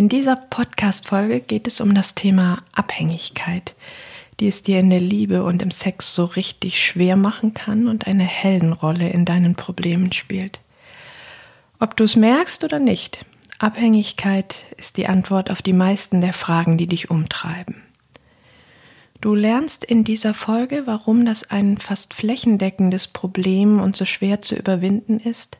In dieser Podcast-Folge geht es um das Thema Abhängigkeit, die es dir in der Liebe und im Sex so richtig schwer machen kann und eine Heldenrolle in deinen Problemen spielt. Ob du es merkst oder nicht, Abhängigkeit ist die Antwort auf die meisten der Fragen, die dich umtreiben. Du lernst in dieser Folge, warum das ein fast flächendeckendes Problem und so schwer zu überwinden ist,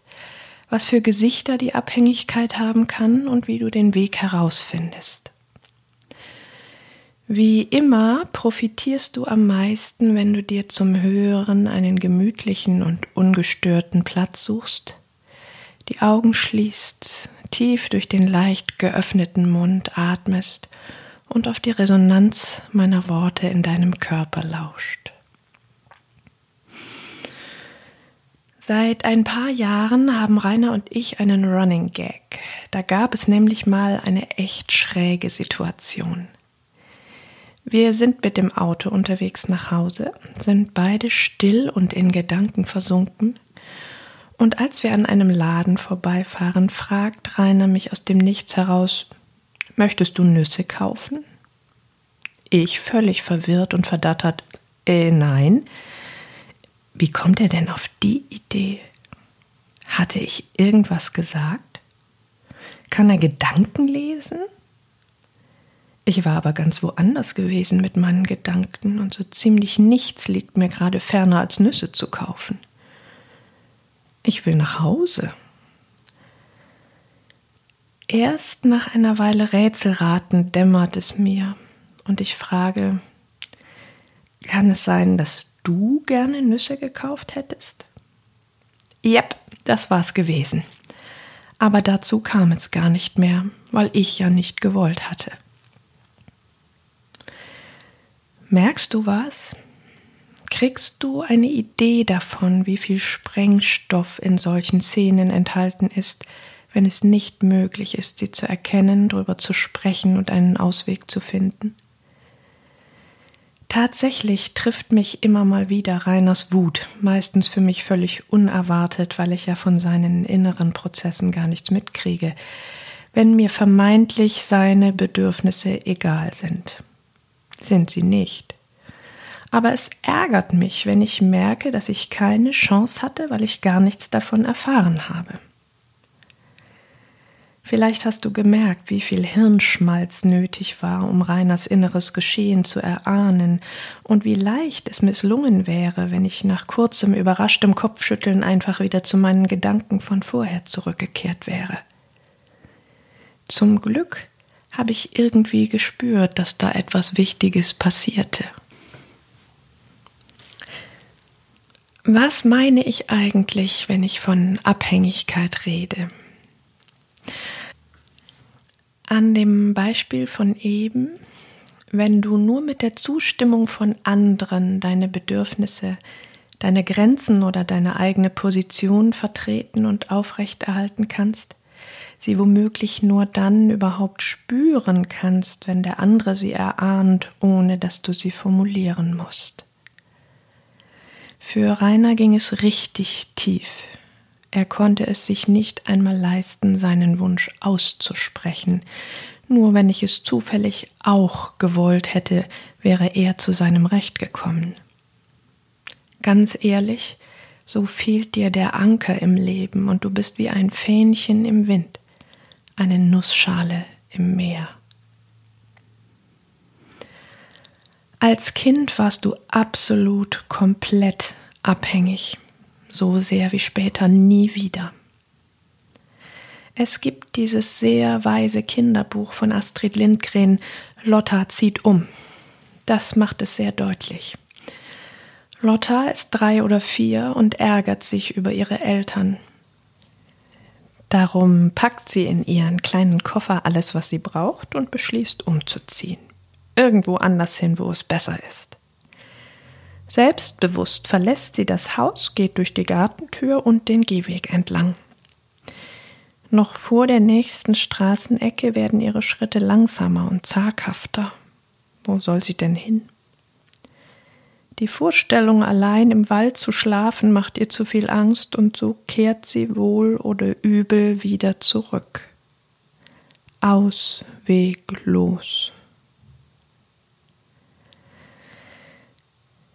was für Gesichter die Abhängigkeit haben kann und wie du den Weg herausfindest. Wie immer profitierst du am meisten, wenn du dir zum Hören einen gemütlichen und ungestörten Platz suchst, die Augen schließt, tief durch den leicht geöffneten Mund atmest und auf die Resonanz meiner Worte in deinem Körper lauscht. Seit ein paar Jahren haben Rainer und ich einen Running Gag. Da gab es nämlich mal eine echt schräge Situation. Wir sind mit dem Auto unterwegs nach Hause, sind beide still und in Gedanken versunken. Und als wir an einem Laden vorbeifahren, fragt Rainer mich aus dem Nichts heraus, möchtest du Nüsse kaufen? Ich völlig verwirrt und verdattert, äh, nein, wie kommt er denn auf die Idee? Hatte ich irgendwas gesagt? Kann er Gedanken lesen? Ich war aber ganz woanders gewesen mit meinen Gedanken und so ziemlich nichts liegt mir gerade ferner als Nüsse zu kaufen. Ich will nach Hause. Erst nach einer Weile Rätselraten dämmert es mir und ich frage, kann es sein, dass du gerne Nüsse gekauft hättest? Jep, das war's gewesen. Aber dazu kam es gar nicht mehr, weil ich ja nicht gewollt hatte. Merkst du was? Kriegst du eine Idee davon, wie viel Sprengstoff in solchen Szenen enthalten ist, wenn es nicht möglich ist, sie zu erkennen, darüber zu sprechen und einen Ausweg zu finden? Tatsächlich trifft mich immer mal wieder Reiners Wut, meistens für mich völlig unerwartet, weil ich ja von seinen inneren Prozessen gar nichts mitkriege, wenn mir vermeintlich seine Bedürfnisse egal sind. Sind sie nicht. Aber es ärgert mich, wenn ich merke, dass ich keine Chance hatte, weil ich gar nichts davon erfahren habe. Vielleicht hast du gemerkt, wie viel Hirnschmalz nötig war, um Reiners inneres Geschehen zu erahnen, und wie leicht es misslungen wäre, wenn ich nach kurzem überraschtem Kopfschütteln einfach wieder zu meinen Gedanken von vorher zurückgekehrt wäre. Zum Glück habe ich irgendwie gespürt, dass da etwas Wichtiges passierte. Was meine ich eigentlich, wenn ich von Abhängigkeit rede? An dem Beispiel von eben, wenn du nur mit der Zustimmung von anderen deine Bedürfnisse, deine Grenzen oder deine eigene Position vertreten und aufrechterhalten kannst, sie womöglich nur dann überhaupt spüren kannst, wenn der andere sie erahnt, ohne dass du sie formulieren musst. Für Rainer ging es richtig tief. Er konnte es sich nicht einmal leisten, seinen Wunsch auszusprechen. Nur wenn ich es zufällig auch gewollt hätte, wäre er zu seinem Recht gekommen. Ganz ehrlich, so fehlt dir der Anker im Leben und du bist wie ein Fähnchen im Wind, eine Nussschale im Meer. Als Kind warst du absolut komplett abhängig so sehr wie später nie wieder. Es gibt dieses sehr weise Kinderbuch von Astrid Lindgren, Lotta zieht um. Das macht es sehr deutlich. Lotta ist drei oder vier und ärgert sich über ihre Eltern. Darum packt sie in ihren kleinen Koffer alles, was sie braucht und beschließt umzuziehen. Irgendwo anders hin, wo es besser ist. Selbstbewusst verlässt sie das Haus, geht durch die Gartentür und den Gehweg entlang. Noch vor der nächsten Straßenecke werden ihre Schritte langsamer und zaghafter. Wo soll sie denn hin? Die Vorstellung, allein im Wald zu schlafen, macht ihr zu viel Angst, und so kehrt sie wohl oder übel wieder zurück. Ausweglos.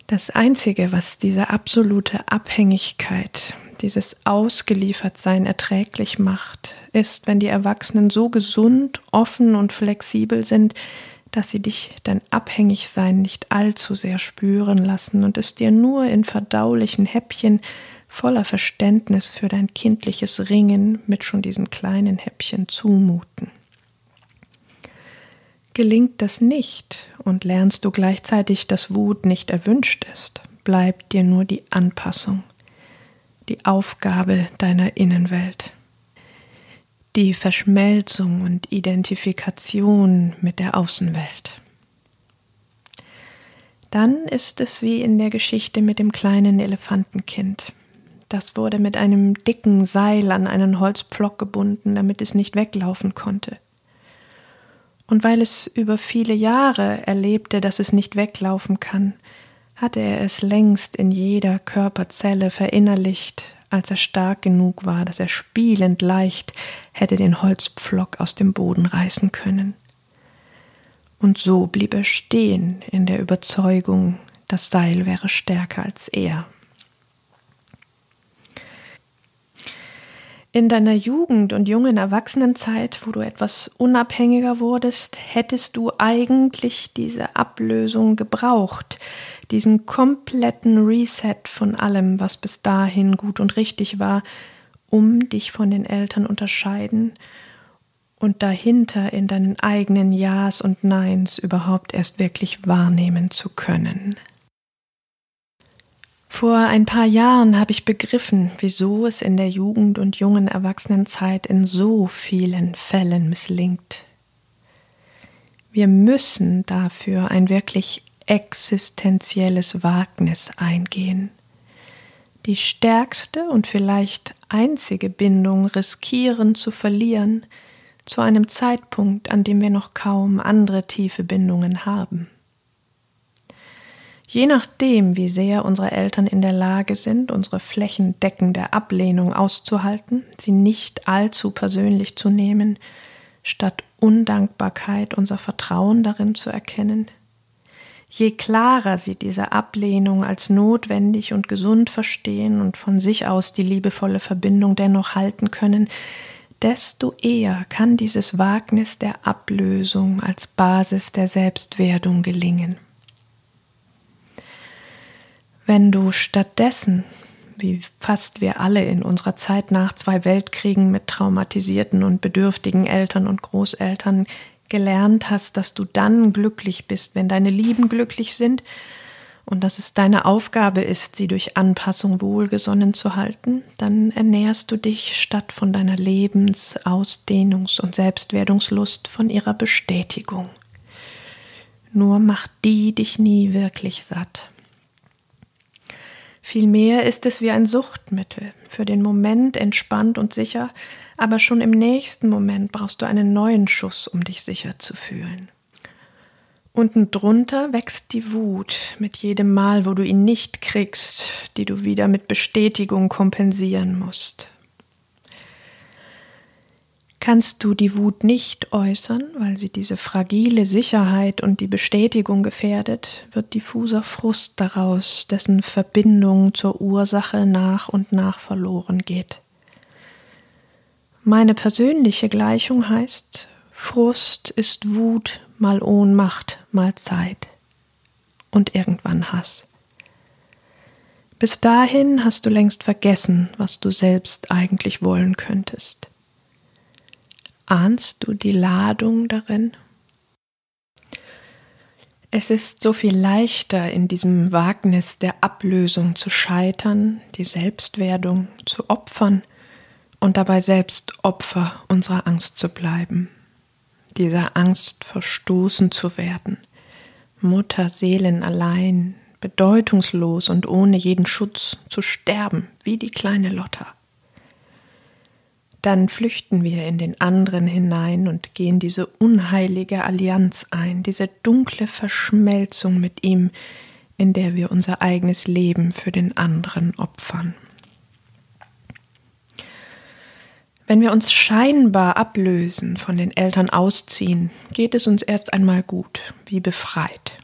Das Einzige, was diese absolute Abhängigkeit, dieses Ausgeliefertsein erträglich macht, ist, wenn die Erwachsenen so gesund, offen und flexibel sind, dass sie dich dein Abhängigsein nicht allzu sehr spüren lassen und es dir nur in verdaulichen Häppchen voller Verständnis für dein kindliches Ringen mit schon diesen kleinen Häppchen zumuten. Gelingt das nicht und lernst du gleichzeitig, dass Wut nicht erwünscht ist, bleibt dir nur die Anpassung, die Aufgabe deiner Innenwelt. Die Verschmelzung und Identifikation mit der Außenwelt. Dann ist es wie in der Geschichte mit dem kleinen Elefantenkind. Das wurde mit einem dicken Seil an einen Holzpflock gebunden, damit es nicht weglaufen konnte. Und weil es über viele Jahre erlebte, dass es nicht weglaufen kann, hatte er es längst in jeder Körperzelle verinnerlicht, als er stark genug war, dass er spielend leicht hätte den Holzpflock aus dem Boden reißen können. Und so blieb er stehen in der Überzeugung, das Seil wäre stärker als er. In deiner Jugend und jungen Erwachsenenzeit, wo du etwas unabhängiger wurdest, hättest du eigentlich diese Ablösung gebraucht, diesen kompletten Reset von allem, was bis dahin gut und richtig war, um dich von den Eltern unterscheiden und dahinter in deinen eigenen Ja's und Neins überhaupt erst wirklich wahrnehmen zu können. Vor ein paar Jahren habe ich begriffen, wieso es in der Jugend und jungen Erwachsenenzeit in so vielen Fällen misslingt. Wir müssen dafür ein wirklich existenzielles Wagnis eingehen. Die stärkste und vielleicht einzige Bindung riskieren zu verlieren zu einem Zeitpunkt, an dem wir noch kaum andere tiefe Bindungen haben. Je nachdem, wie sehr unsere Eltern in der Lage sind, unsere flächendeckende Ablehnung auszuhalten, sie nicht allzu persönlich zu nehmen, statt Undankbarkeit unser Vertrauen darin zu erkennen, je klarer sie diese Ablehnung als notwendig und gesund verstehen und von sich aus die liebevolle Verbindung dennoch halten können, desto eher kann dieses Wagnis der Ablösung als Basis der Selbstwerdung gelingen. Wenn du stattdessen, wie fast wir alle in unserer Zeit nach zwei Weltkriegen mit traumatisierten und bedürftigen Eltern und Großeltern gelernt hast, dass du dann glücklich bist, wenn deine Lieben glücklich sind und dass es deine Aufgabe ist, sie durch Anpassung wohlgesonnen zu halten, dann ernährst du dich statt von deiner Lebens-, Ausdehnungs- und Selbstwerdungslust von ihrer Bestätigung. Nur macht die dich nie wirklich satt. Vielmehr ist es wie ein Suchtmittel, für den Moment entspannt und sicher, aber schon im nächsten Moment brauchst du einen neuen Schuss, um dich sicher zu fühlen. Unten drunter wächst die Wut mit jedem Mal, wo du ihn nicht kriegst, die du wieder mit Bestätigung kompensieren musst. Kannst du die Wut nicht äußern, weil sie diese fragile Sicherheit und die Bestätigung gefährdet, wird diffuser Frust daraus, dessen Verbindung zur Ursache nach und nach verloren geht. Meine persönliche Gleichung heißt, Frust ist Wut mal Ohnmacht mal Zeit und irgendwann Hass. Bis dahin hast du längst vergessen, was du selbst eigentlich wollen könntest. Ahnst du die Ladung darin? Es ist so viel leichter, in diesem Wagnis der Ablösung zu scheitern, die Selbstwerdung zu opfern und dabei selbst Opfer unserer Angst zu bleiben, dieser Angst verstoßen zu werden, Mutterseelen allein, bedeutungslos und ohne jeden Schutz zu sterben, wie die kleine Lotta. Dann flüchten wir in den anderen hinein und gehen diese unheilige Allianz ein, diese dunkle Verschmelzung mit ihm, in der wir unser eigenes Leben für den anderen opfern. Wenn wir uns scheinbar ablösen, von den Eltern ausziehen, geht es uns erst einmal gut, wie befreit.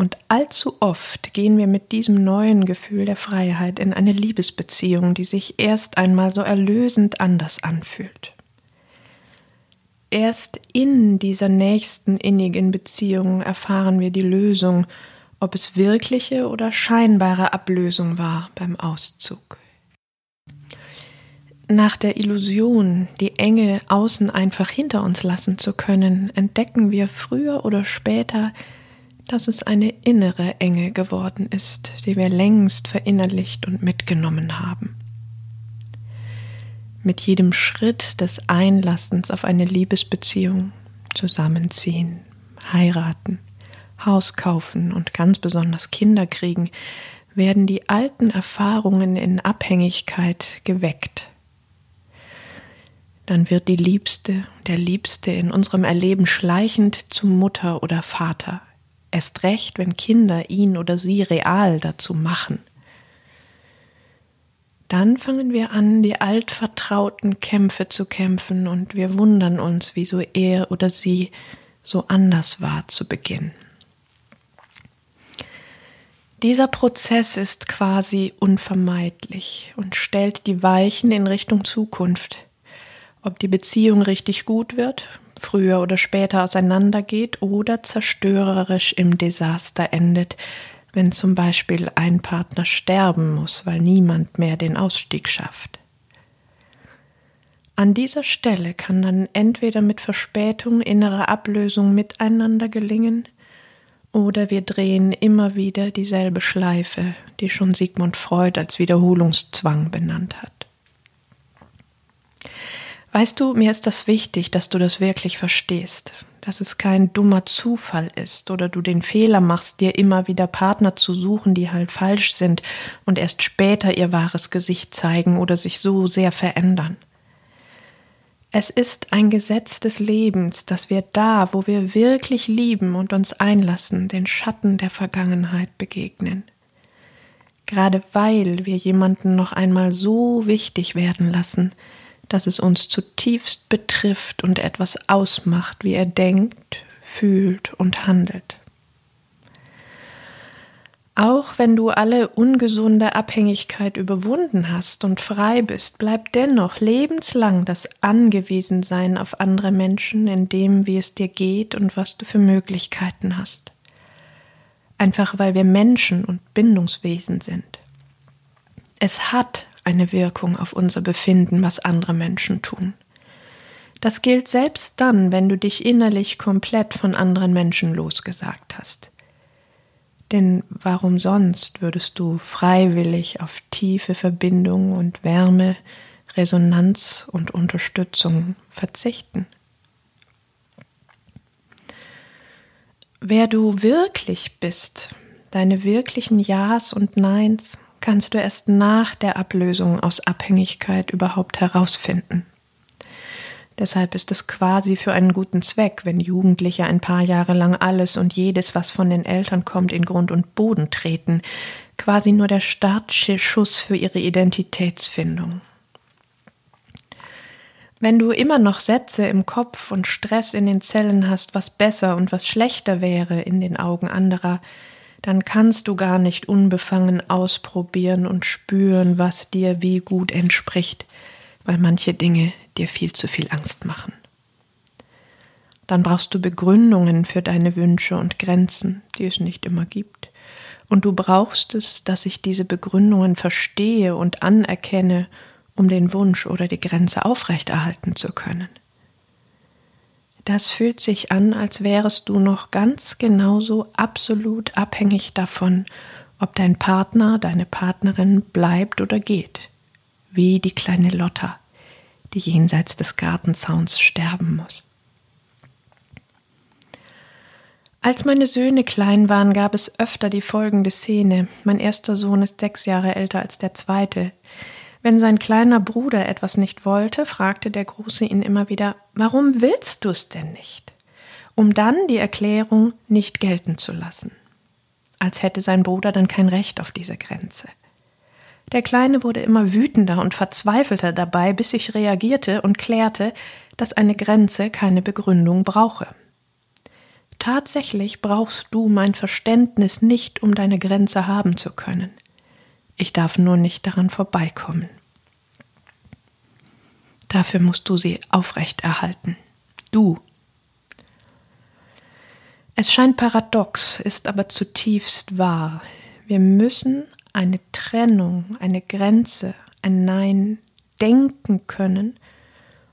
Und allzu oft gehen wir mit diesem neuen Gefühl der Freiheit in eine Liebesbeziehung, die sich erst einmal so erlösend anders anfühlt. Erst in dieser nächsten innigen Beziehung erfahren wir die Lösung, ob es wirkliche oder scheinbare Ablösung war beim Auszug. Nach der Illusion, die Enge außen einfach hinter uns lassen zu können, entdecken wir früher oder später, dass es eine innere Enge geworden ist, die wir längst verinnerlicht und mitgenommen haben. Mit jedem Schritt des Einlassens auf eine Liebesbeziehung zusammenziehen, heiraten, Haus kaufen und ganz besonders Kinder kriegen, werden die alten Erfahrungen in Abhängigkeit geweckt dann wird die Liebste, der Liebste in unserem Erleben schleichend zu Mutter oder Vater. Erst recht, wenn Kinder ihn oder sie real dazu machen. Dann fangen wir an, die altvertrauten Kämpfe zu kämpfen und wir wundern uns, wieso er oder sie so anders war zu Beginn. Dieser Prozess ist quasi unvermeidlich und stellt die Weichen in Richtung Zukunft ob die Beziehung richtig gut wird, früher oder später auseinandergeht oder zerstörerisch im Desaster endet, wenn zum Beispiel ein Partner sterben muss, weil niemand mehr den Ausstieg schafft. An dieser Stelle kann dann entweder mit Verspätung innere Ablösung miteinander gelingen, oder wir drehen immer wieder dieselbe Schleife, die schon Sigmund Freud als Wiederholungszwang benannt hat. Weißt du, mir ist das wichtig, dass du das wirklich verstehst, dass es kein dummer Zufall ist oder du den Fehler machst, dir immer wieder Partner zu suchen, die halt falsch sind und erst später ihr wahres Gesicht zeigen oder sich so sehr verändern. Es ist ein Gesetz des Lebens, dass wir da, wo wir wirklich lieben und uns einlassen, den Schatten der Vergangenheit begegnen. Gerade weil wir jemanden noch einmal so wichtig werden lassen, dass es uns zutiefst betrifft und etwas ausmacht, wie er denkt, fühlt und handelt. Auch wenn du alle ungesunde Abhängigkeit überwunden hast und frei bist, bleibt dennoch lebenslang das Angewiesensein auf andere Menschen in dem, wie es dir geht und was du für Möglichkeiten hast. Einfach weil wir Menschen und Bindungswesen sind. Es hat eine Wirkung auf unser Befinden, was andere Menschen tun. Das gilt selbst dann, wenn du dich innerlich komplett von anderen Menschen losgesagt hast. Denn warum sonst würdest du freiwillig auf tiefe Verbindung und Wärme, Resonanz und Unterstützung verzichten? Wer du wirklich bist, deine wirklichen Ja's und Neins, kannst du erst nach der Ablösung aus Abhängigkeit überhaupt herausfinden. Deshalb ist es quasi für einen guten Zweck, wenn Jugendliche ein paar Jahre lang alles und jedes, was von den Eltern kommt, in Grund und Boden treten, quasi nur der Startschuss für ihre Identitätsfindung. Wenn du immer noch Sätze im Kopf und Stress in den Zellen hast, was besser und was schlechter wäre in den Augen anderer, dann kannst du gar nicht unbefangen ausprobieren und spüren, was dir wie gut entspricht, weil manche Dinge dir viel zu viel Angst machen. Dann brauchst du Begründungen für deine Wünsche und Grenzen, die es nicht immer gibt. Und du brauchst es, dass ich diese Begründungen verstehe und anerkenne, um den Wunsch oder die Grenze aufrechterhalten zu können. Das fühlt sich an, als wärest du noch ganz genauso absolut abhängig davon, ob dein Partner, deine Partnerin bleibt oder geht. Wie die kleine Lotta, die jenseits des Gartenzauns sterben muss. Als meine Söhne klein waren, gab es öfter die folgende Szene. Mein erster Sohn ist sechs Jahre älter als der zweite. Wenn sein kleiner Bruder etwas nicht wollte, fragte der Große ihn immer wieder, warum willst du es denn nicht? Um dann die Erklärung nicht gelten zu lassen. Als hätte sein Bruder dann kein Recht auf diese Grenze. Der Kleine wurde immer wütender und verzweifelter dabei, bis ich reagierte und klärte, dass eine Grenze keine Begründung brauche. Tatsächlich brauchst du mein Verständnis nicht, um deine Grenze haben zu können. Ich darf nur nicht daran vorbeikommen. Dafür musst du sie aufrechterhalten. Du. Es scheint paradox, ist aber zutiefst wahr. Wir müssen eine Trennung, eine Grenze, ein Nein denken können,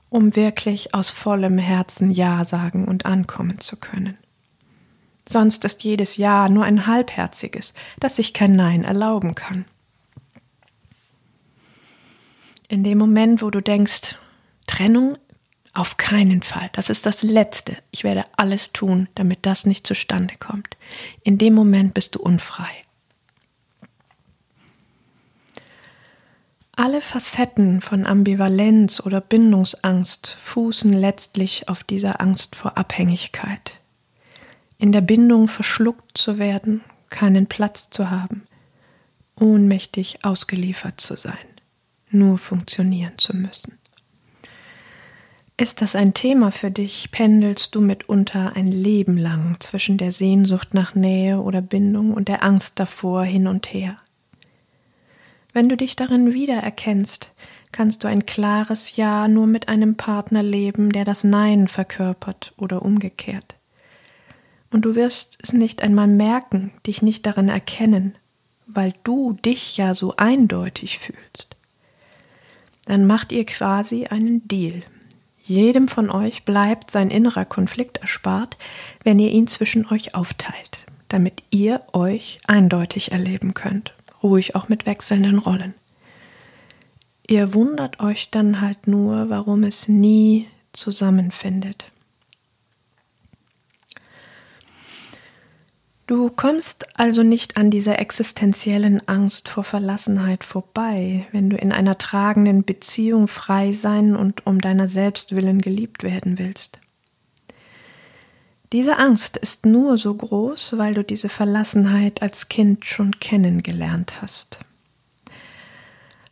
um wirklich aus vollem Herzen Ja sagen und ankommen zu können. Sonst ist jedes Ja nur ein halbherziges, das sich kein Nein erlauben kann. In dem Moment, wo du denkst, Trennung? Auf keinen Fall, das ist das Letzte, ich werde alles tun, damit das nicht zustande kommt. In dem Moment bist du unfrei. Alle Facetten von Ambivalenz oder Bindungsangst fußen letztlich auf dieser Angst vor Abhängigkeit. In der Bindung verschluckt zu werden, keinen Platz zu haben, ohnmächtig ausgeliefert zu sein, nur funktionieren zu müssen. Ist das ein Thema für dich, pendelst du mitunter ein Leben lang zwischen der Sehnsucht nach Nähe oder Bindung und der Angst davor hin und her. Wenn du dich darin wiedererkennst, kannst du ein klares Ja nur mit einem Partner leben, der das Nein verkörpert oder umgekehrt und du wirst es nicht einmal merken, dich nicht darin erkennen, weil du dich ja so eindeutig fühlst. Dann macht ihr quasi einen Deal. Jedem von euch bleibt sein innerer Konflikt erspart, wenn ihr ihn zwischen euch aufteilt, damit ihr euch eindeutig erleben könnt, ruhig auch mit wechselnden Rollen. Ihr wundert euch dann halt nur, warum es nie zusammenfindet. Du kommst also nicht an dieser existenziellen Angst vor Verlassenheit vorbei, wenn du in einer tragenden Beziehung frei sein und um deiner selbst willen geliebt werden willst. Diese Angst ist nur so groß, weil du diese Verlassenheit als Kind schon kennengelernt hast.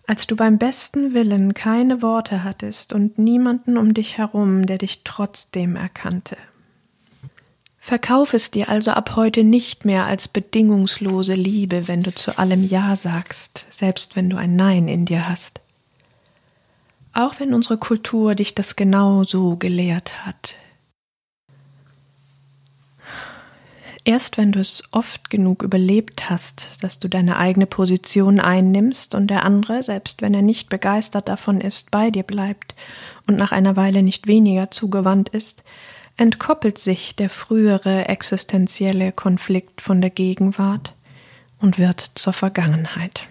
Als du beim besten Willen keine Worte hattest und niemanden um dich herum, der dich trotzdem erkannte. Verkauf es dir also ab heute nicht mehr als bedingungslose Liebe, wenn du zu allem Ja sagst, selbst wenn du ein Nein in dir hast. Auch wenn unsere Kultur dich das genau so gelehrt hat. Erst wenn du es oft genug überlebt hast, dass du deine eigene Position einnimmst und der andere, selbst wenn er nicht begeistert davon ist, bei dir bleibt und nach einer Weile nicht weniger zugewandt ist, entkoppelt sich der frühere existenzielle Konflikt von der Gegenwart und wird zur Vergangenheit.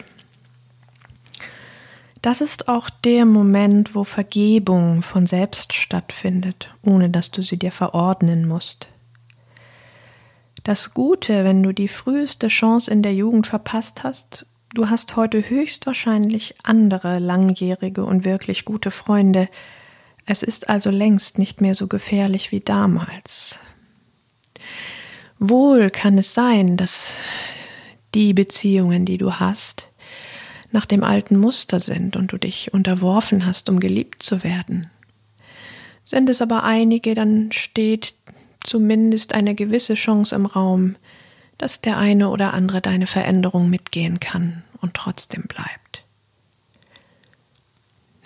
Das ist auch der Moment, wo Vergebung von selbst stattfindet, ohne dass du sie dir verordnen musst. Das Gute, wenn du die früheste Chance in der Jugend verpasst hast, du hast heute höchstwahrscheinlich andere langjährige und wirklich gute Freunde, es ist also längst nicht mehr so gefährlich wie damals. Wohl kann es sein, dass die Beziehungen, die du hast, nach dem alten Muster sind und du dich unterworfen hast, um geliebt zu werden. Sind es aber einige, dann steht zumindest eine gewisse Chance im Raum, dass der eine oder andere deine Veränderung mitgehen kann und trotzdem bleibt.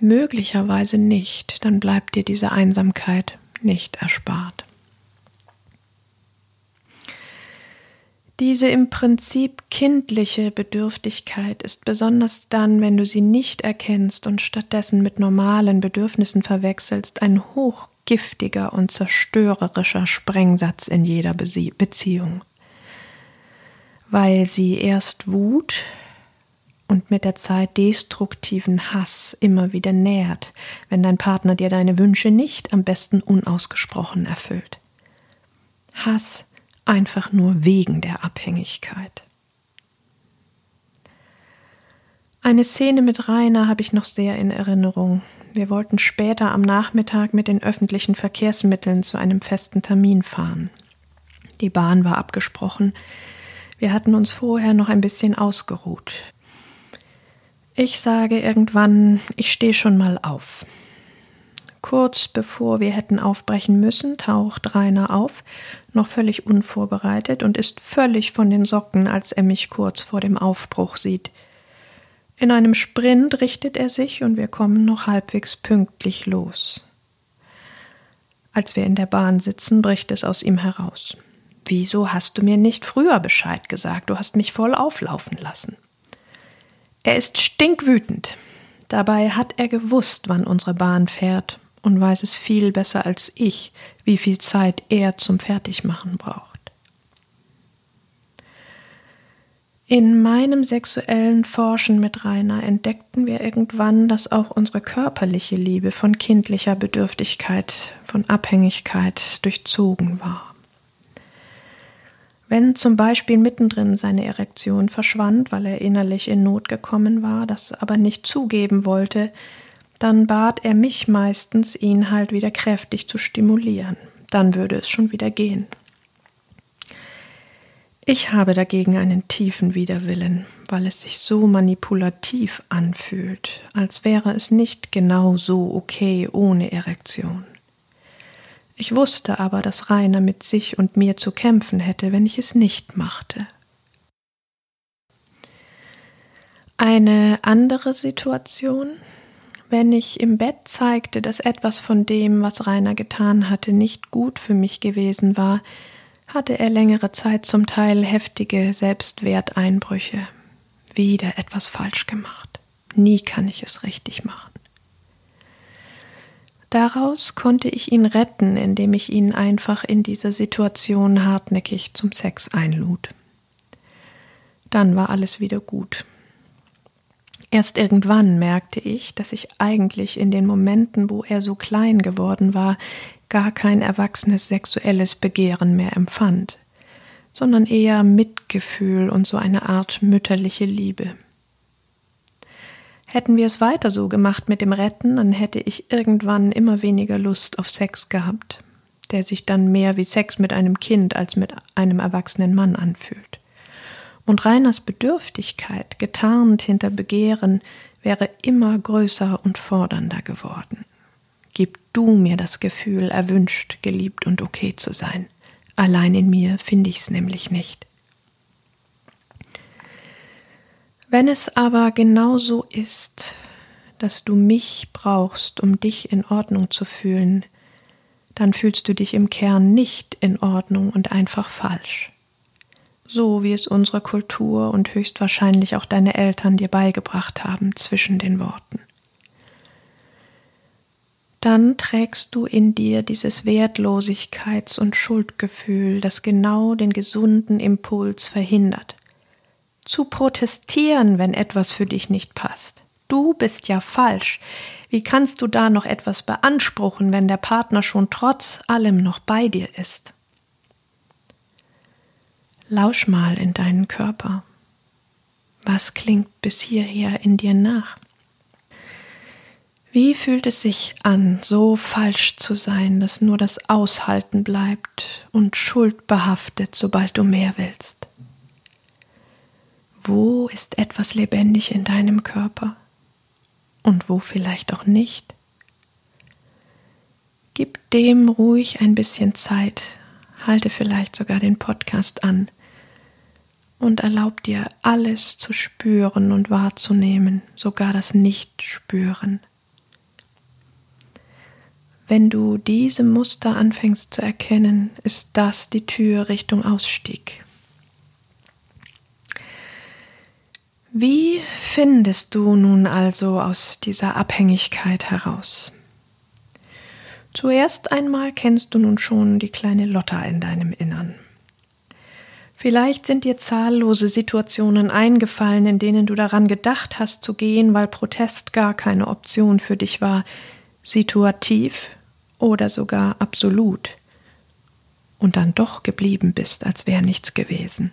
Möglicherweise nicht, dann bleibt dir diese Einsamkeit nicht erspart. Diese im Prinzip kindliche Bedürftigkeit ist besonders dann, wenn du sie nicht erkennst und stattdessen mit normalen Bedürfnissen verwechselst, ein hochgiftiger und zerstörerischer Sprengsatz in jeder Beziehung, weil sie erst Wut, und mit der Zeit destruktiven Hass immer wieder nährt, wenn dein Partner dir deine Wünsche nicht am besten unausgesprochen erfüllt. Hass einfach nur wegen der Abhängigkeit. Eine Szene mit Rainer habe ich noch sehr in Erinnerung. Wir wollten später am Nachmittag mit den öffentlichen Verkehrsmitteln zu einem festen Termin fahren. Die Bahn war abgesprochen. Wir hatten uns vorher noch ein bisschen ausgeruht. Ich sage irgendwann, ich stehe schon mal auf. Kurz bevor wir hätten aufbrechen müssen, taucht Rainer auf, noch völlig unvorbereitet und ist völlig von den Socken, als er mich kurz vor dem Aufbruch sieht. In einem Sprint richtet er sich und wir kommen noch halbwegs pünktlich los. Als wir in der Bahn sitzen, bricht es aus ihm heraus. Wieso hast du mir nicht früher Bescheid gesagt? Du hast mich voll auflaufen lassen. Er ist stinkwütend. Dabei hat er gewusst, wann unsere Bahn fährt und weiß es viel besser als ich, wie viel Zeit er zum Fertigmachen braucht. In meinem sexuellen Forschen mit Rainer entdeckten wir irgendwann, dass auch unsere körperliche Liebe von kindlicher Bedürftigkeit, von Abhängigkeit durchzogen war. Wenn zum Beispiel mittendrin seine Erektion verschwand, weil er innerlich in Not gekommen war, das aber nicht zugeben wollte, dann bat er mich meistens, ihn halt wieder kräftig zu stimulieren. Dann würde es schon wieder gehen. Ich habe dagegen einen tiefen Widerwillen, weil es sich so manipulativ anfühlt, als wäre es nicht genau so okay ohne Erektion. Ich wusste aber, dass Rainer mit sich und mir zu kämpfen hätte, wenn ich es nicht machte. Eine andere Situation, wenn ich im Bett zeigte, dass etwas von dem, was Rainer getan hatte, nicht gut für mich gewesen war, hatte er längere Zeit zum Teil heftige Selbstwerteinbrüche. Wieder etwas falsch gemacht. Nie kann ich es richtig machen. Daraus konnte ich ihn retten, indem ich ihn einfach in dieser Situation hartnäckig zum Sex einlud. Dann war alles wieder gut. Erst irgendwann merkte ich, dass ich eigentlich in den Momenten, wo er so klein geworden war, gar kein erwachsenes sexuelles Begehren mehr empfand, sondern eher Mitgefühl und so eine Art mütterliche Liebe. Hätten wir es weiter so gemacht mit dem Retten, dann hätte ich irgendwann immer weniger Lust auf Sex gehabt, der sich dann mehr wie Sex mit einem Kind als mit einem erwachsenen Mann anfühlt. Und Reiners Bedürftigkeit, getarnt hinter Begehren, wäre immer größer und fordernder geworden. Gib du mir das Gefühl, erwünscht, geliebt und okay zu sein. Allein in mir finde ich es nämlich nicht. Wenn es aber genau so ist, dass du mich brauchst, um dich in Ordnung zu fühlen, dann fühlst du dich im Kern nicht in Ordnung und einfach falsch. So wie es unsere Kultur und höchstwahrscheinlich auch deine Eltern dir beigebracht haben zwischen den Worten dann trägst du in dir dieses Wertlosigkeits- und Schuldgefühl, das genau den gesunden Impuls verhindert. Zu protestieren, wenn etwas für dich nicht passt. Du bist ja falsch. Wie kannst du da noch etwas beanspruchen, wenn der Partner schon trotz allem noch bei dir ist? Lausch mal in deinen Körper. Was klingt bis hierher in dir nach? Wie fühlt es sich an, so falsch zu sein, dass nur das Aushalten bleibt und schuldbehaftet, sobald du mehr willst? Wo ist etwas lebendig in deinem Körper und wo vielleicht auch nicht? Gib dem ruhig ein bisschen Zeit, halte vielleicht sogar den Podcast an und erlaub dir alles zu spüren und wahrzunehmen, sogar das Nicht-Spüren. Wenn du diese Muster anfängst zu erkennen, ist das die Tür Richtung Ausstieg. Wie findest du nun also aus dieser Abhängigkeit heraus? Zuerst einmal kennst du nun schon die kleine Lotta in deinem Innern. Vielleicht sind dir zahllose Situationen eingefallen, in denen du daran gedacht hast zu gehen, weil Protest gar keine Option für dich war, situativ oder sogar absolut, und dann doch geblieben bist, als wäre nichts gewesen.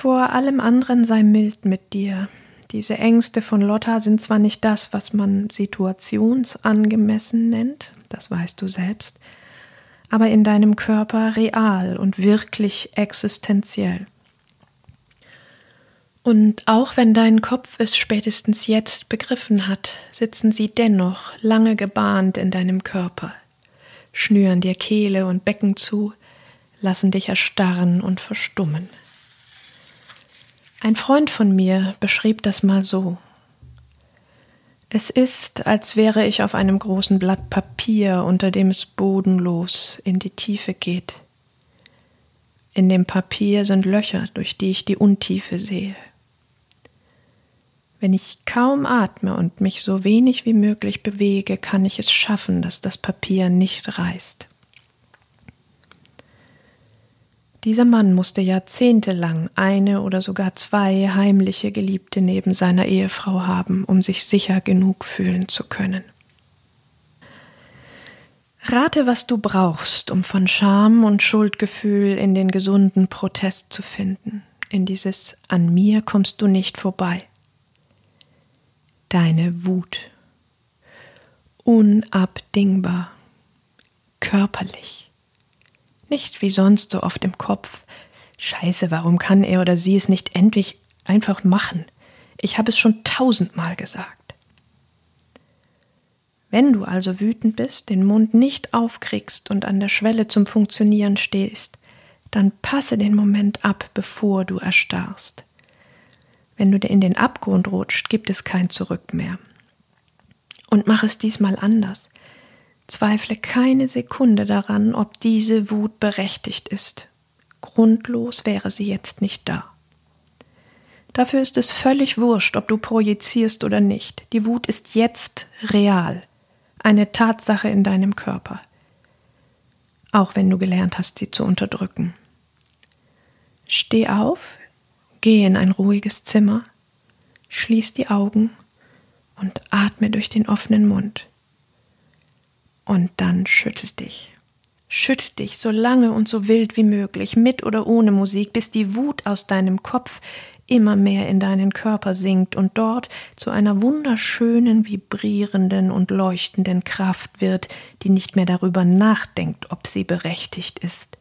Vor allem anderen sei mild mit dir. Diese Ängste von Lotta sind zwar nicht das, was man situationsangemessen nennt, das weißt du selbst, aber in deinem Körper real und wirklich existenziell. Und auch wenn dein Kopf es spätestens jetzt begriffen hat, sitzen sie dennoch lange gebahnt in deinem Körper, schnüren dir Kehle und Becken zu, lassen dich erstarren und verstummen. Ein Freund von mir beschrieb das mal so. Es ist, als wäre ich auf einem großen Blatt Papier, unter dem es bodenlos in die Tiefe geht. In dem Papier sind Löcher, durch die ich die Untiefe sehe. Wenn ich kaum atme und mich so wenig wie möglich bewege, kann ich es schaffen, dass das Papier nicht reißt. Dieser Mann musste jahrzehntelang eine oder sogar zwei heimliche Geliebte neben seiner Ehefrau haben, um sich sicher genug fühlen zu können. Rate, was du brauchst, um von Scham und Schuldgefühl in den gesunden Protest zu finden, in dieses An mir kommst du nicht vorbei. Deine Wut. Unabdingbar. Körperlich nicht wie sonst so oft im Kopf. Scheiße, warum kann er oder sie es nicht endlich einfach machen? Ich habe es schon tausendmal gesagt. Wenn du also wütend bist, den Mund nicht aufkriegst und an der Schwelle zum Funktionieren stehst, dann passe den Moment ab, bevor du erstarrst. Wenn du in den Abgrund rutscht, gibt es kein Zurück mehr. Und mach es diesmal anders. Zweifle keine Sekunde daran, ob diese Wut berechtigt ist. Grundlos wäre sie jetzt nicht da. Dafür ist es völlig wurscht, ob du projizierst oder nicht. Die Wut ist jetzt real, eine Tatsache in deinem Körper, auch wenn du gelernt hast, sie zu unterdrücken. Steh auf, geh in ein ruhiges Zimmer, schließ die Augen und atme durch den offenen Mund. Und dann schüttel dich. Schüttel dich so lange und so wild wie möglich, mit oder ohne Musik, bis die Wut aus deinem Kopf immer mehr in deinen Körper sinkt und dort zu einer wunderschönen, vibrierenden und leuchtenden Kraft wird, die nicht mehr darüber nachdenkt, ob sie berechtigt ist,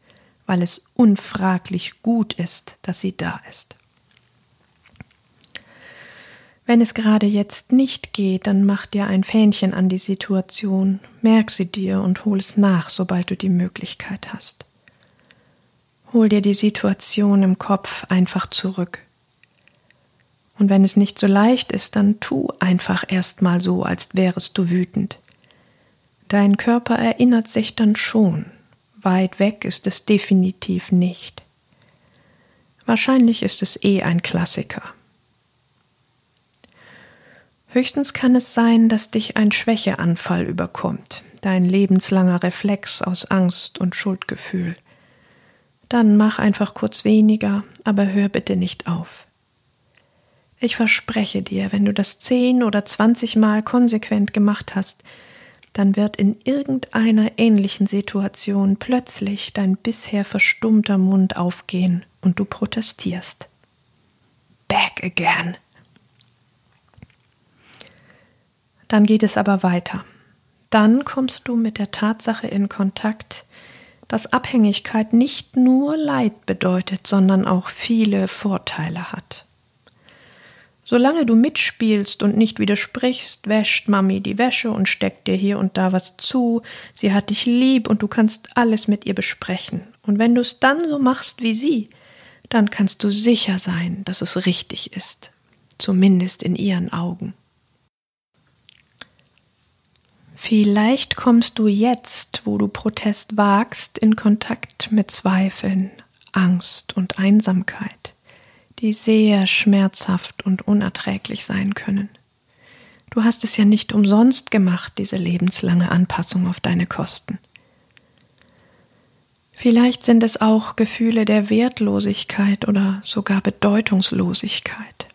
weil es unfraglich gut ist, dass sie da ist. Wenn es gerade jetzt nicht geht, dann mach dir ein Fähnchen an die Situation, merk sie dir und hol es nach, sobald du die Möglichkeit hast. Hol dir die Situation im Kopf einfach zurück. Und wenn es nicht so leicht ist, dann tu einfach erstmal so, als wärest du wütend. Dein Körper erinnert sich dann schon. Weit weg ist es definitiv nicht. Wahrscheinlich ist es eh ein Klassiker. Höchstens kann es sein, dass dich ein Schwächeanfall überkommt, dein lebenslanger Reflex aus Angst und Schuldgefühl. Dann mach einfach kurz weniger, aber hör bitte nicht auf. Ich verspreche dir, wenn du das zehn oder zwanzig Mal konsequent gemacht hast, dann wird in irgendeiner ähnlichen Situation plötzlich dein bisher verstummter Mund aufgehen und du protestierst. Back again. Dann geht es aber weiter. Dann kommst du mit der Tatsache in Kontakt, dass Abhängigkeit nicht nur Leid bedeutet, sondern auch viele Vorteile hat. Solange du mitspielst und nicht widersprichst, wäscht Mami die Wäsche und steckt dir hier und da was zu, sie hat dich lieb und du kannst alles mit ihr besprechen. Und wenn du es dann so machst wie sie, dann kannst du sicher sein, dass es richtig ist, zumindest in ihren Augen. Vielleicht kommst du jetzt, wo du Protest wagst, in Kontakt mit Zweifeln, Angst und Einsamkeit, die sehr schmerzhaft und unerträglich sein können. Du hast es ja nicht umsonst gemacht, diese lebenslange Anpassung auf deine Kosten. Vielleicht sind es auch Gefühle der Wertlosigkeit oder sogar Bedeutungslosigkeit.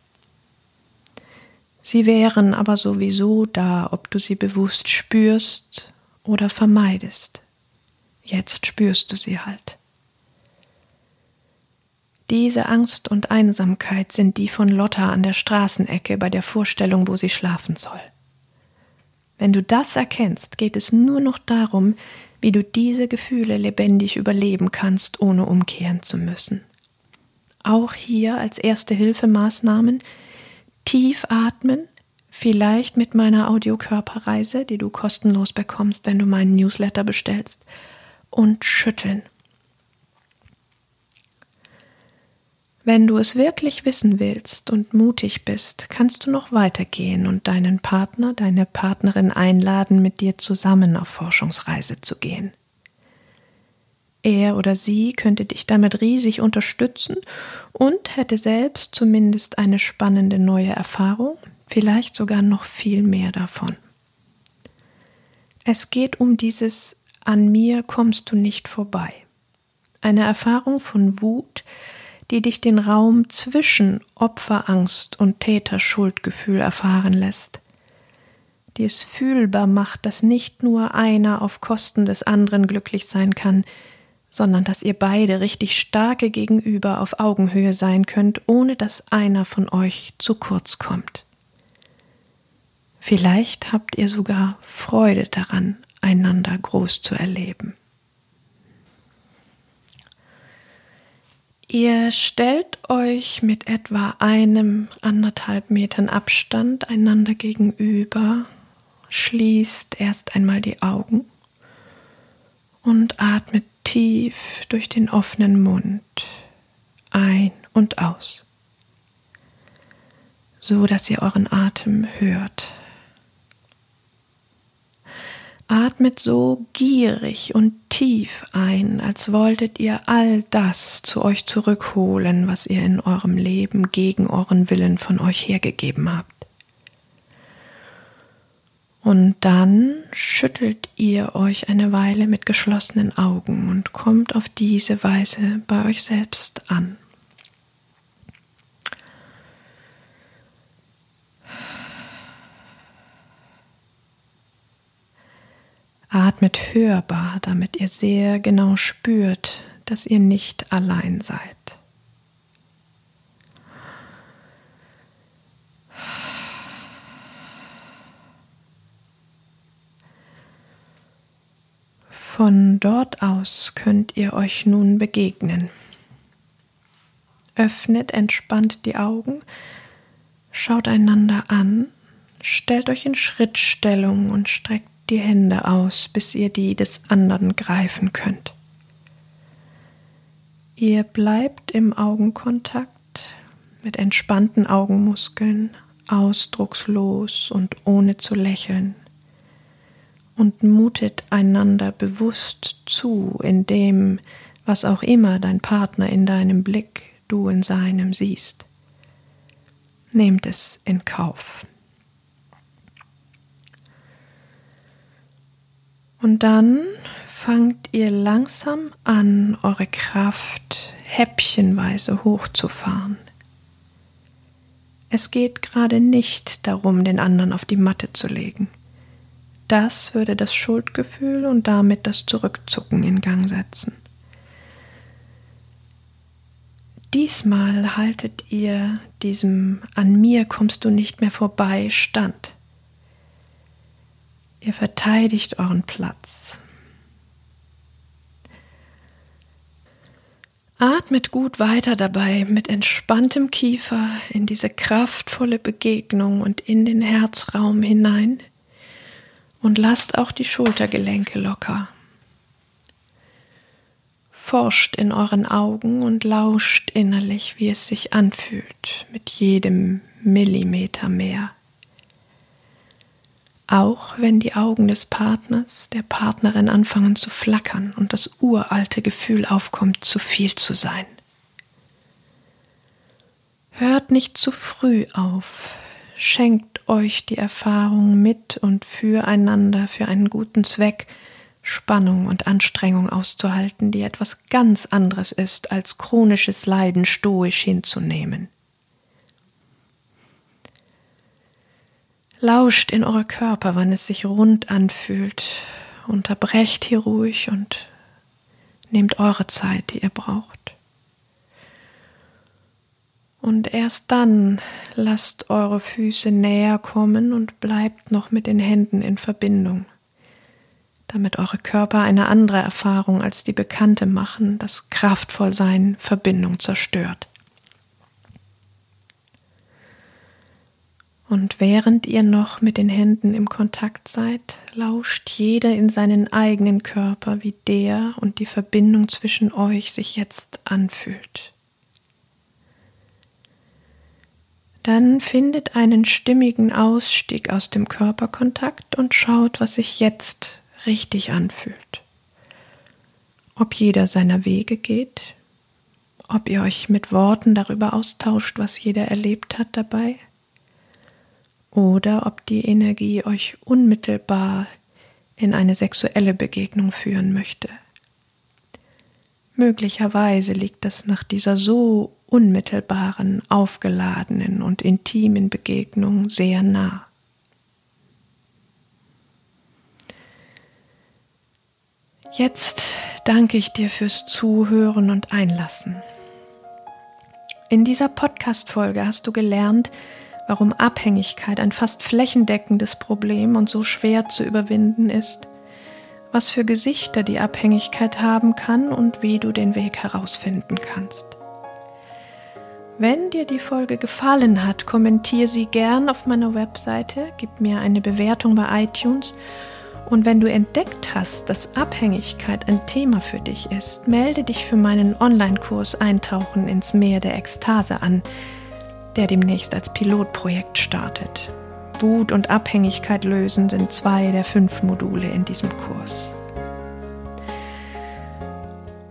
Sie wären aber sowieso da, ob du sie bewusst spürst oder vermeidest. Jetzt spürst du sie halt. Diese Angst und Einsamkeit sind die von Lotta an der Straßenecke bei der Vorstellung, wo sie schlafen soll. Wenn du das erkennst, geht es nur noch darum, wie du diese Gefühle lebendig überleben kannst, ohne umkehren zu müssen. Auch hier als erste Hilfemaßnahmen tief atmen, vielleicht mit meiner Audiokörperreise, die du kostenlos bekommst, wenn du meinen Newsletter bestellst, und schütteln. Wenn du es wirklich wissen willst und mutig bist, kannst du noch weitergehen und deinen Partner, deine Partnerin einladen, mit dir zusammen auf Forschungsreise zu gehen. Er oder sie könnte dich damit riesig unterstützen und hätte selbst zumindest eine spannende neue Erfahrung, vielleicht sogar noch viel mehr davon. Es geht um dieses An mir kommst du nicht vorbei. Eine Erfahrung von Wut, die dich den Raum zwischen Opferangst und Täterschuldgefühl erfahren lässt, die es fühlbar macht, dass nicht nur einer auf Kosten des anderen glücklich sein kann, sondern dass ihr beide richtig starke Gegenüber auf Augenhöhe sein könnt, ohne dass einer von euch zu kurz kommt. Vielleicht habt ihr sogar Freude daran, einander groß zu erleben. Ihr stellt euch mit etwa einem anderthalb Metern Abstand einander gegenüber, schließt erst einmal die Augen und atmet tief durch den offenen Mund ein und aus, so dass ihr euren Atem hört. Atmet so gierig und tief ein, als wolltet ihr all das zu euch zurückholen, was ihr in eurem Leben gegen euren Willen von euch hergegeben habt. Und dann schüttelt ihr euch eine Weile mit geschlossenen Augen und kommt auf diese Weise bei euch selbst an. Atmet hörbar, damit ihr sehr genau spürt, dass ihr nicht allein seid. Von dort aus könnt ihr euch nun begegnen. Öffnet entspannt die Augen, schaut einander an, stellt euch in Schrittstellung und streckt die Hände aus, bis ihr die des anderen greifen könnt. Ihr bleibt im Augenkontakt mit entspannten Augenmuskeln, ausdruckslos und ohne zu lächeln und mutet einander bewusst zu in dem, was auch immer dein Partner in deinem Blick, du in seinem siehst. Nehmt es in Kauf. Und dann fangt ihr langsam an, eure Kraft häppchenweise hochzufahren. Es geht gerade nicht darum, den anderen auf die Matte zu legen. Das würde das Schuldgefühl und damit das Zurückzucken in Gang setzen. Diesmal haltet ihr diesem An mir kommst du nicht mehr vorbei stand. Ihr verteidigt euren Platz. Atmet gut weiter dabei mit entspanntem Kiefer in diese kraftvolle Begegnung und in den Herzraum hinein und lasst auch die Schultergelenke locker. Forscht in euren Augen und lauscht innerlich, wie es sich anfühlt mit jedem Millimeter mehr auch wenn die Augen des Partners, der Partnerin anfangen zu flackern und das uralte Gefühl aufkommt, zu viel zu sein. Hört nicht zu früh auf, schenkt euch die Erfahrung mit und füreinander für einen guten Zweck, Spannung und Anstrengung auszuhalten, die etwas ganz anderes ist, als chronisches Leiden stoisch hinzunehmen. Lauscht in eure Körper, wann es sich rund anfühlt. Unterbrecht hier ruhig und nehmt eure Zeit, die ihr braucht. Und erst dann lasst eure Füße näher kommen und bleibt noch mit den Händen in Verbindung, damit eure Körper eine andere Erfahrung als die bekannte machen, das Kraftvollsein Verbindung zerstört. Und während ihr noch mit den Händen im Kontakt seid, lauscht jeder in seinen eigenen Körper, wie der und die Verbindung zwischen euch sich jetzt anfühlt. Dann findet einen stimmigen Ausstieg aus dem Körperkontakt und schaut, was sich jetzt richtig anfühlt. Ob jeder seiner Wege geht, ob ihr euch mit Worten darüber austauscht, was jeder erlebt hat dabei oder ob die Energie euch unmittelbar in eine sexuelle Begegnung führen möchte. Möglicherweise liegt es nach dieser so unmittelbaren, aufgeladenen und intimen Begegnung sehr nah. Jetzt danke ich dir fürs Zuhören und Einlassen. In dieser Podcast-Folge hast du gelernt, warum Abhängigkeit ein fast flächendeckendes Problem und so schwer zu überwinden ist, was für Gesichter die Abhängigkeit haben kann und wie du den Weg herausfinden kannst. Wenn dir die Folge gefallen hat, kommentiere sie gern auf meiner Webseite, gib mir eine Bewertung bei iTunes und wenn du entdeckt hast, dass Abhängigkeit ein Thema für dich ist, melde dich für meinen Online-Kurs Eintauchen ins Meer der Ekstase an der demnächst als Pilotprojekt startet. Wut und Abhängigkeit lösen sind zwei der fünf Module in diesem Kurs.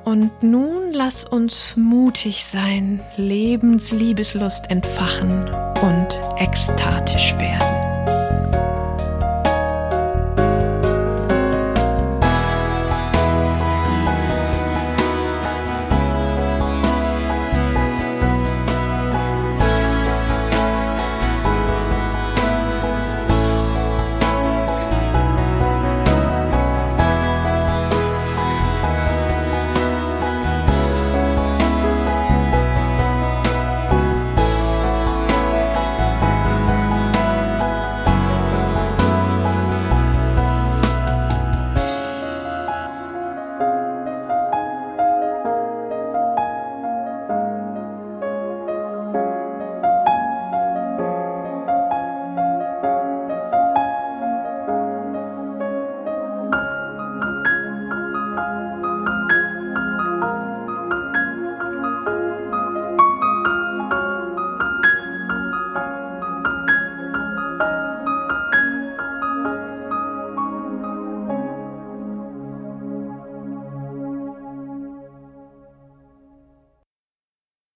Und nun lass uns mutig sein, Lebensliebeslust entfachen und ekstatisch werden.